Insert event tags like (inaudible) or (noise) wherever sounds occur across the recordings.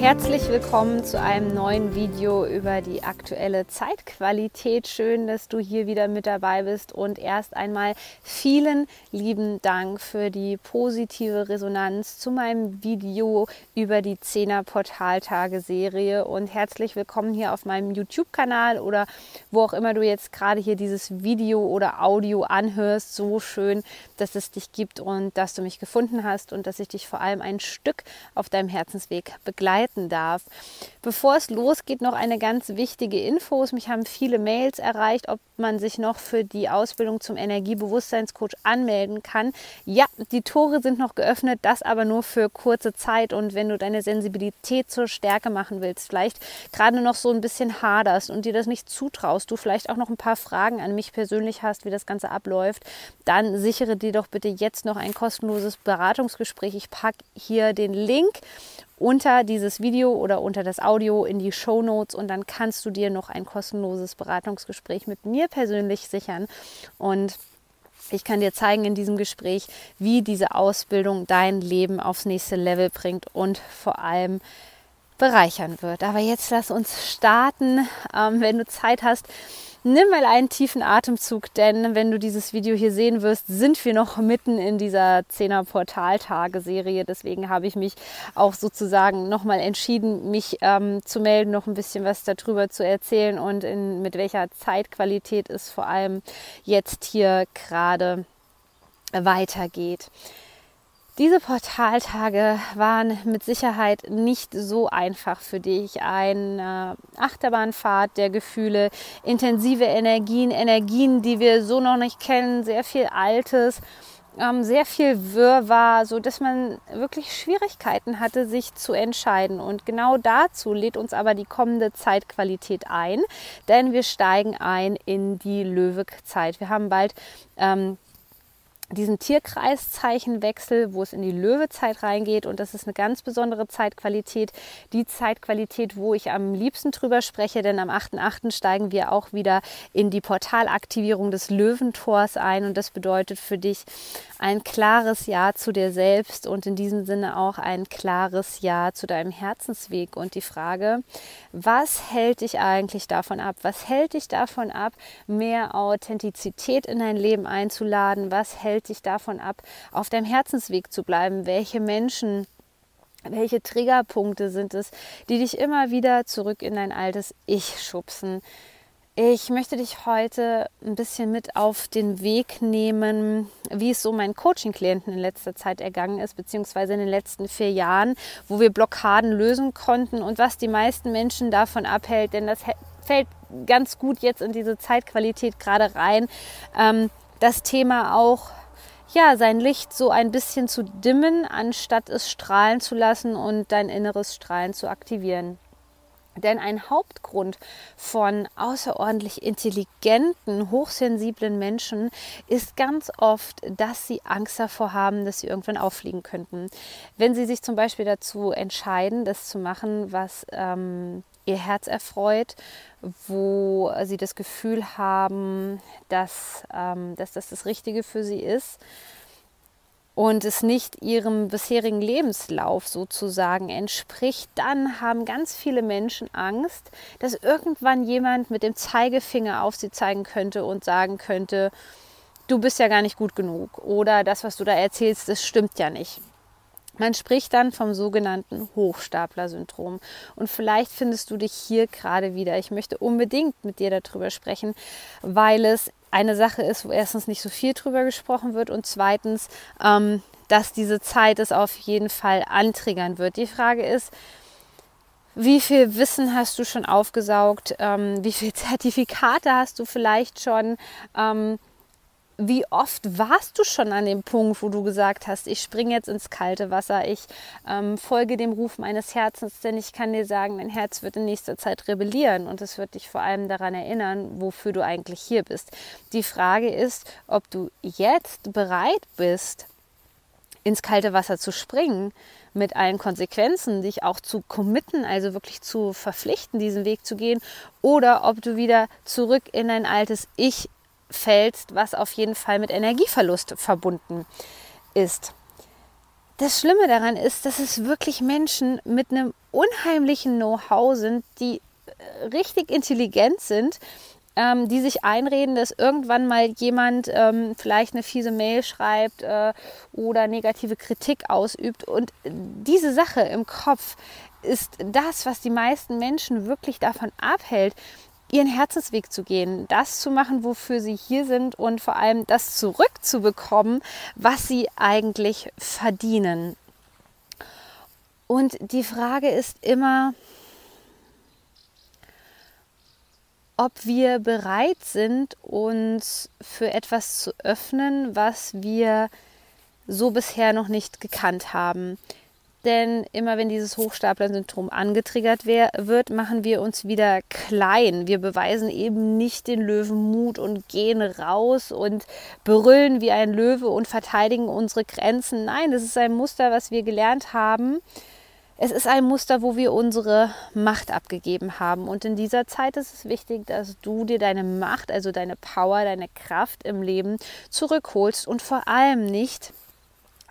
Herzlich willkommen zu einem neuen Video über die aktuelle Zeitqualität. Schön, dass du hier wieder mit dabei bist und erst einmal vielen lieben Dank für die positive Resonanz zu meinem Video über die 10er Portaltage Serie und herzlich willkommen hier auf meinem YouTube-Kanal oder wo auch immer du jetzt gerade hier dieses Video oder Audio anhörst. So schön, dass es dich gibt und dass du mich gefunden hast und dass ich dich vor allem ein Stück auf deinem Herzensweg begleite begleiten darf. Bevor es losgeht, noch eine ganz wichtige Info. Mich haben viele Mails erreicht, ob man sich noch für die Ausbildung zum Energiebewusstseinscoach anmelden kann. Ja, die Tore sind noch geöffnet, das aber nur für kurze Zeit. Und wenn du deine Sensibilität zur Stärke machen willst, vielleicht gerade noch so ein bisschen haderst und dir das nicht zutraust, du vielleicht auch noch ein paar Fragen an mich persönlich hast, wie das Ganze abläuft, dann sichere dir doch bitte jetzt noch ein kostenloses Beratungsgespräch. Ich packe hier den Link unter dieses Video oder unter das Audio in die Show Notes und dann kannst du dir noch ein kostenloses Beratungsgespräch mit mir persönlich sichern. Und ich kann dir zeigen in diesem Gespräch, wie diese Ausbildung dein Leben aufs nächste Level bringt und vor allem bereichern wird. Aber jetzt lass uns starten. Ähm, wenn du Zeit hast, Nimm mal einen tiefen Atemzug, denn wenn du dieses Video hier sehen wirst, sind wir noch mitten in dieser 10er Portaltage-Serie. Deswegen habe ich mich auch sozusagen nochmal entschieden, mich ähm, zu melden, noch ein bisschen was darüber zu erzählen und in, mit welcher Zeitqualität es vor allem jetzt hier gerade weitergeht. Diese Portaltage waren mit Sicherheit nicht so einfach für dich. Eine Achterbahnfahrt der Gefühle, intensive Energien, Energien, die wir so noch nicht kennen, sehr viel Altes, ähm, sehr viel Wirrwarr, so dass man wirklich Schwierigkeiten hatte, sich zu entscheiden. Und genau dazu lädt uns aber die kommende Zeitqualität ein, denn wir steigen ein in die Löwezeit. Wir haben bald ähm, diesen Tierkreiszeichenwechsel, wo es in die Löwezeit reingeht. Und das ist eine ganz besondere Zeitqualität. Die Zeitqualität, wo ich am liebsten drüber spreche, denn am 8.8. steigen wir auch wieder in die Portalaktivierung des Löwentors ein. Und das bedeutet für dich ein klares Ja zu dir selbst und in diesem Sinne auch ein klares Ja zu deinem Herzensweg. Und die Frage, was hält dich eigentlich davon ab? Was hält dich davon ab, mehr Authentizität in dein Leben einzuladen? Was hält dich davon ab, auf deinem Herzensweg zu bleiben? Welche Menschen welche Triggerpunkte sind es, die dich immer wieder zurück in dein altes Ich schubsen? Ich möchte dich heute ein bisschen mit auf den Weg nehmen, wie es so meinen Coaching-Klienten in letzter Zeit ergangen ist, beziehungsweise in den letzten vier Jahren, wo wir Blockaden lösen konnten und was die meisten Menschen davon abhält, denn das fällt ganz gut jetzt in diese Zeitqualität gerade rein. Ähm, das Thema auch ja, sein Licht so ein bisschen zu dimmen, anstatt es strahlen zu lassen und dein inneres Strahlen zu aktivieren. Denn ein Hauptgrund von außerordentlich intelligenten, hochsensiblen Menschen ist ganz oft, dass sie Angst davor haben, dass sie irgendwann auffliegen könnten. Wenn sie sich zum Beispiel dazu entscheiden, das zu machen, was ähm, ihr Herz erfreut, wo sie das Gefühl haben, dass, ähm, dass das das Richtige für sie ist, und es nicht ihrem bisherigen Lebenslauf sozusagen entspricht, dann haben ganz viele Menschen Angst, dass irgendwann jemand mit dem Zeigefinger auf sie zeigen könnte und sagen könnte, du bist ja gar nicht gut genug oder das, was du da erzählst, das stimmt ja nicht. Man spricht dann vom sogenannten Hochstapler-Syndrom. Und vielleicht findest du dich hier gerade wieder. Ich möchte unbedingt mit dir darüber sprechen, weil es eine Sache ist, wo erstens nicht so viel drüber gesprochen wird und zweitens, ähm, dass diese Zeit es auf jeden Fall antriggern wird. Die Frage ist, wie viel Wissen hast du schon aufgesaugt? Ähm, wie viele (laughs) Zertifikate hast du vielleicht schon? Ähm, wie oft warst du schon an dem Punkt, wo du gesagt hast, ich springe jetzt ins kalte Wasser, ich ähm, folge dem Ruf meines Herzens, denn ich kann dir sagen, dein Herz wird in nächster Zeit rebellieren und es wird dich vor allem daran erinnern, wofür du eigentlich hier bist. Die Frage ist, ob du jetzt bereit bist, ins kalte Wasser zu springen, mit allen Konsequenzen, dich auch zu committen, also wirklich zu verpflichten, diesen Weg zu gehen, oder ob du wieder zurück in dein altes Ich fällst, was auf jeden Fall mit Energieverlust verbunden ist. Das Schlimme daran ist, dass es wirklich Menschen mit einem unheimlichen Know-how sind, die äh, richtig intelligent sind, ähm, die sich einreden, dass irgendwann mal jemand ähm, vielleicht eine fiese Mail schreibt äh, oder negative Kritik ausübt. Und diese Sache im Kopf ist das, was die meisten Menschen wirklich davon abhält, ihren Herzensweg zu gehen, das zu machen, wofür sie hier sind und vor allem das zurückzubekommen, was sie eigentlich verdienen. Und die Frage ist immer, ob wir bereit sind, uns für etwas zu öffnen, was wir so bisher noch nicht gekannt haben. Denn immer wenn dieses Hochstapler-Syndrom angetriggert wird, machen wir uns wieder klein. Wir beweisen eben nicht den Löwenmut und gehen raus und brüllen wie ein Löwe und verteidigen unsere Grenzen. Nein, das ist ein Muster, was wir gelernt haben. Es ist ein Muster, wo wir unsere Macht abgegeben haben. Und in dieser Zeit ist es wichtig, dass du dir deine Macht, also deine Power, deine Kraft im Leben zurückholst und vor allem nicht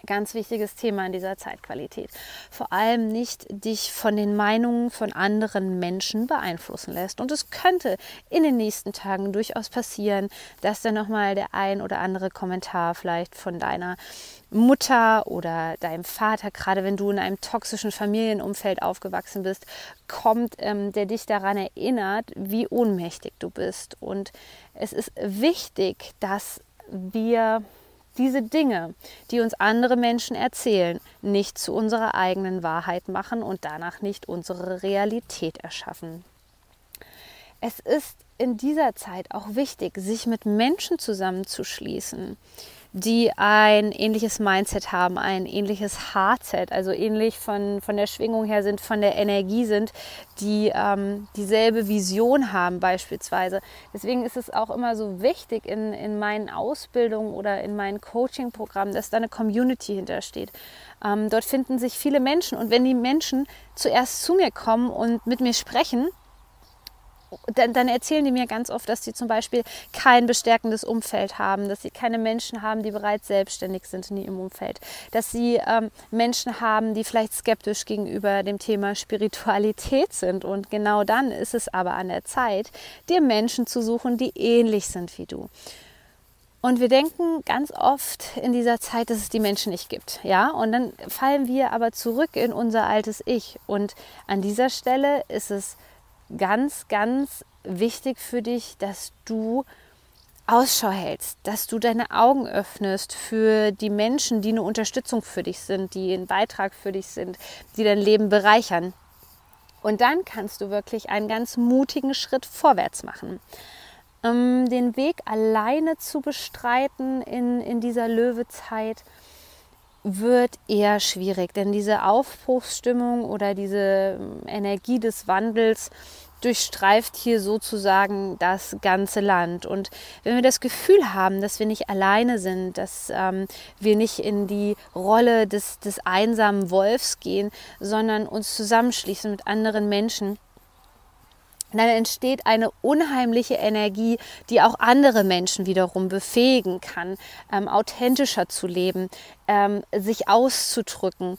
Ganz wichtiges Thema in dieser Zeitqualität. Vor allem nicht dich von den Meinungen von anderen Menschen beeinflussen lässt. Und es könnte in den nächsten Tagen durchaus passieren, dass dann nochmal der ein oder andere Kommentar vielleicht von deiner Mutter oder deinem Vater, gerade wenn du in einem toxischen Familienumfeld aufgewachsen bist, kommt, ähm, der dich daran erinnert, wie ohnmächtig du bist. Und es ist wichtig, dass wir diese Dinge, die uns andere Menschen erzählen, nicht zu unserer eigenen Wahrheit machen und danach nicht unsere Realität erschaffen. Es ist in dieser Zeit auch wichtig, sich mit Menschen zusammenzuschließen, die ein ähnliches Mindset haben, ein ähnliches Heartset, also ähnlich von, von der Schwingung her sind, von der Energie sind, die ähm, dieselbe Vision haben beispielsweise. Deswegen ist es auch immer so wichtig in, in meinen Ausbildungen oder in meinen Coaching-Programmen, dass da eine Community hintersteht. Ähm, dort finden sich viele Menschen und wenn die Menschen zuerst zu mir kommen und mit mir sprechen, dann, dann, erzählen die mir ganz oft, dass sie zum Beispiel kein bestärkendes Umfeld haben, dass sie keine Menschen haben, die bereits selbstständig sind in ihrem Umfeld, dass sie ähm, Menschen haben, die vielleicht skeptisch gegenüber dem Thema (laughs) Spiritualität sind. Und genau dann ist es aber an der Zeit, dir Menschen zu suchen, die ähnlich sind wie du. Und wir denken ganz oft in dieser Zeit, dass es die Menschen nicht gibt. Ja, und dann fallen wir aber zurück in unser altes Ich. Und an dieser Stelle ist es ganz, ganz wichtig für dich, dass du Ausschau hältst, dass du deine Augen öffnest für die Menschen, die eine Unterstützung für dich sind, die ein Beitrag für dich sind, die dein Leben bereichern. Und dann kannst du wirklich einen ganz mutigen Schritt vorwärts machen. Ähm, den Weg alleine zu bestreiten in, in dieser Löwezeit wird eher schwierig, denn diese Aufbruchsstimmung oder diese ähm, Energie des Wandels durchstreift hier sozusagen das ganze Land. Und wenn wir das Gefühl haben, dass wir nicht alleine sind, dass ähm, wir nicht in die Rolle des, des einsamen Wolfs gehen, sondern uns zusammenschließen mit anderen Menschen, dann entsteht eine unheimliche Energie, die auch andere Menschen wiederum befähigen kann, ähm, authentischer zu leben, ähm, sich auszudrücken.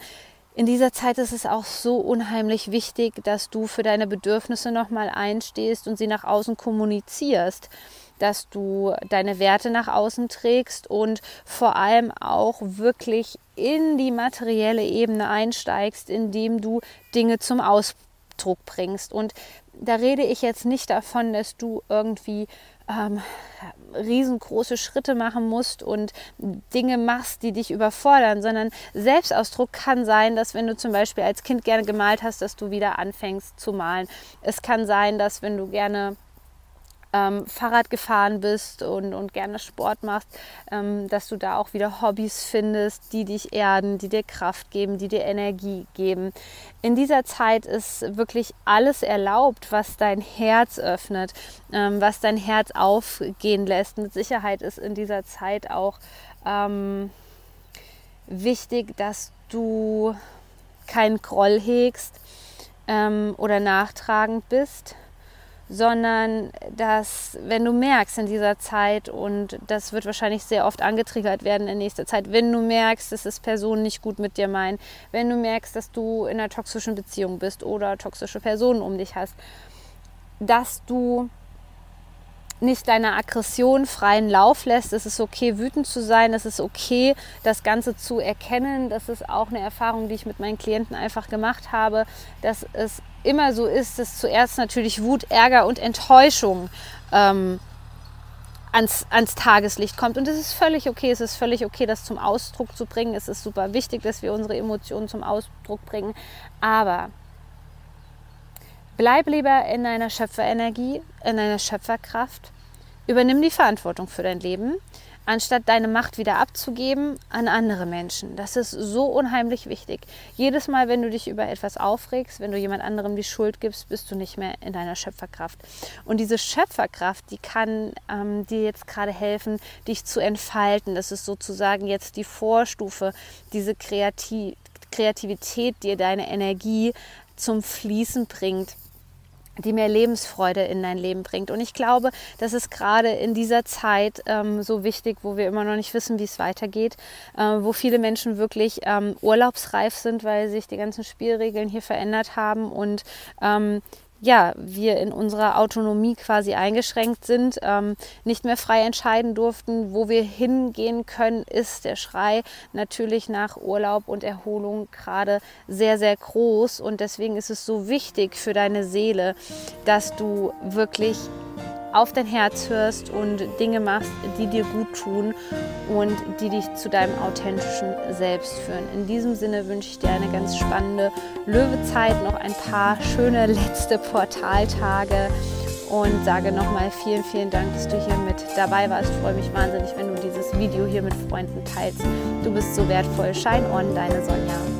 In dieser Zeit ist es auch so unheimlich wichtig, dass du für deine Bedürfnisse nochmal einstehst und sie nach außen kommunizierst, dass du deine Werte nach außen trägst und vor allem auch wirklich in die materielle Ebene einsteigst, indem du Dinge zum Ausdruck bringst. Und da rede ich jetzt nicht davon, dass du irgendwie ähm, riesengroße Schritte machen musst und Dinge machst, die dich überfordern, sondern Selbstausdruck kann sein, dass wenn du zum Beispiel als Kind gerne gemalt hast, dass du wieder anfängst zu malen. Es kann sein, dass wenn du gerne ähm, Fahrrad gefahren bist und, und gerne Sport machst, ähm, dass du da auch wieder Hobbys findest, die dich erden, die dir Kraft geben, die dir Energie geben. In dieser Zeit ist wirklich alles erlaubt, was dein Herz öffnet, ähm, was dein Herz aufgehen lässt. Mit Sicherheit ist in dieser Zeit auch ähm, wichtig, dass du keinen Groll hegst ähm, oder nachtragend bist, sondern dass, wenn du merkst in dieser Zeit, und das wird wahrscheinlich sehr oft angetriggert werden in nächster Zeit, wenn du merkst, dass es Personen nicht gut mit dir meinen, wenn du merkst, dass du in einer toxischen Beziehung bist oder toxische Personen um dich hast, dass du nicht deiner Aggression freien Lauf lässt. Es ist okay, wütend zu sein. Es ist okay, das Ganze zu erkennen. Das ist auch eine Erfahrung, die ich mit meinen Klienten einfach gemacht habe, dass es immer so ist, dass zuerst natürlich Wut, Ärger und Enttäuschung ähm, ans, ans Tageslicht kommt. Und es ist völlig okay. Es ist völlig okay, das zum Ausdruck zu bringen. Es ist super wichtig, dass wir unsere Emotionen zum Ausdruck bringen. Aber Bleib lieber in deiner Schöpferenergie, in deiner Schöpferkraft. Übernimm die Verantwortung für dein Leben, anstatt deine Macht wieder abzugeben an andere Menschen. Das ist so unheimlich wichtig. Jedes Mal, wenn du dich über etwas aufregst, wenn du jemand anderem die Schuld gibst, bist du nicht mehr in deiner Schöpferkraft. Und diese Schöpferkraft, die kann ähm, dir jetzt gerade helfen, dich zu entfalten. Das ist sozusagen jetzt die Vorstufe, diese Kreativ Kreativität, dir deine Energie zum Fließen bringt die mehr Lebensfreude in dein Leben bringt. Und ich glaube, das ist gerade in dieser Zeit ähm, so wichtig, wo wir immer noch nicht wissen, wie es weitergeht, äh, wo viele Menschen wirklich ähm, urlaubsreif sind, weil sich die ganzen Spielregeln hier verändert haben und ähm, ja, wir in unserer Autonomie quasi eingeschränkt sind, ähm, nicht mehr frei entscheiden durften, wo wir hingehen können, ist der Schrei natürlich nach Urlaub und Erholung gerade sehr, sehr groß. Und deswegen ist es so wichtig für deine Seele, dass du wirklich auf dein Herz hörst und Dinge machst, die dir gut tun und die dich zu deinem authentischen Selbst führen. In diesem Sinne wünsche ich dir eine ganz spannende Löwezeit, noch ein paar schöne letzte Portaltage und sage nochmal vielen, vielen Dank, dass du hier mit dabei warst. Ich freue mich wahnsinnig, wenn du dieses Video hier mit Freunden teilst. Du bist so wertvoll. Shine on, deine Sonja.